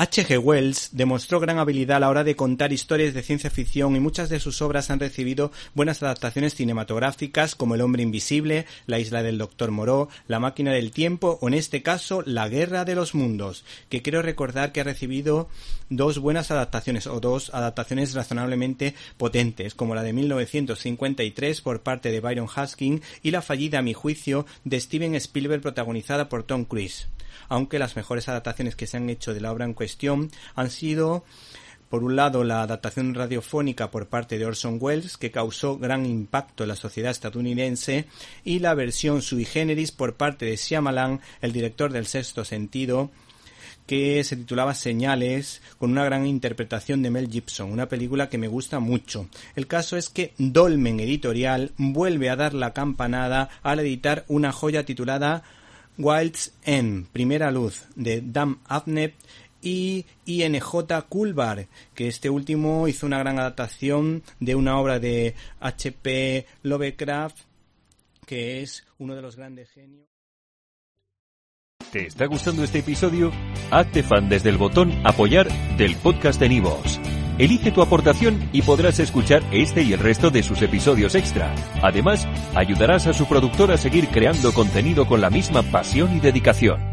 H.G. Wells demostró gran habilidad a la hora de contar historias de ciencia ficción y muchas de sus obras han recibido buenas adaptaciones cinematográficas como El hombre invisible, La isla del doctor Moreau, La máquina del tiempo o en este caso La guerra de los mundos, que quiero recordar que ha recibido dos buenas adaptaciones o dos adaptaciones razonablemente potentes como la de 1953 por parte de Byron Husking y la fallida a mi juicio de Steven Spielberg protagonizada por Tom Cruise aunque las mejores adaptaciones que se han hecho de la obra en han sido por un lado, la adaptación radiofónica por parte de Orson Welles, que causó gran impacto en la sociedad estadounidense, y la versión sui generis por parte de Shyamalan, el director del Sexto Sentido, que se titulaba Señales, con una gran interpretación de Mel Gibson, una película que me gusta mucho. El caso es que Dolmen Editorial vuelve a dar la campanada al editar una joya titulada Wilds End, Primera Luz, de Dan Abnett y INJ Kulbar, que este último hizo una gran adaptación de una obra de H.P. Lovecraft, que es uno de los grandes genios. ¿Te está gustando este episodio? Hazte fan desde el botón Apoyar del podcast de Nivos. Elige tu aportación y podrás escuchar este y el resto de sus episodios extra. Además, ayudarás a su productor a seguir creando contenido con la misma pasión y dedicación.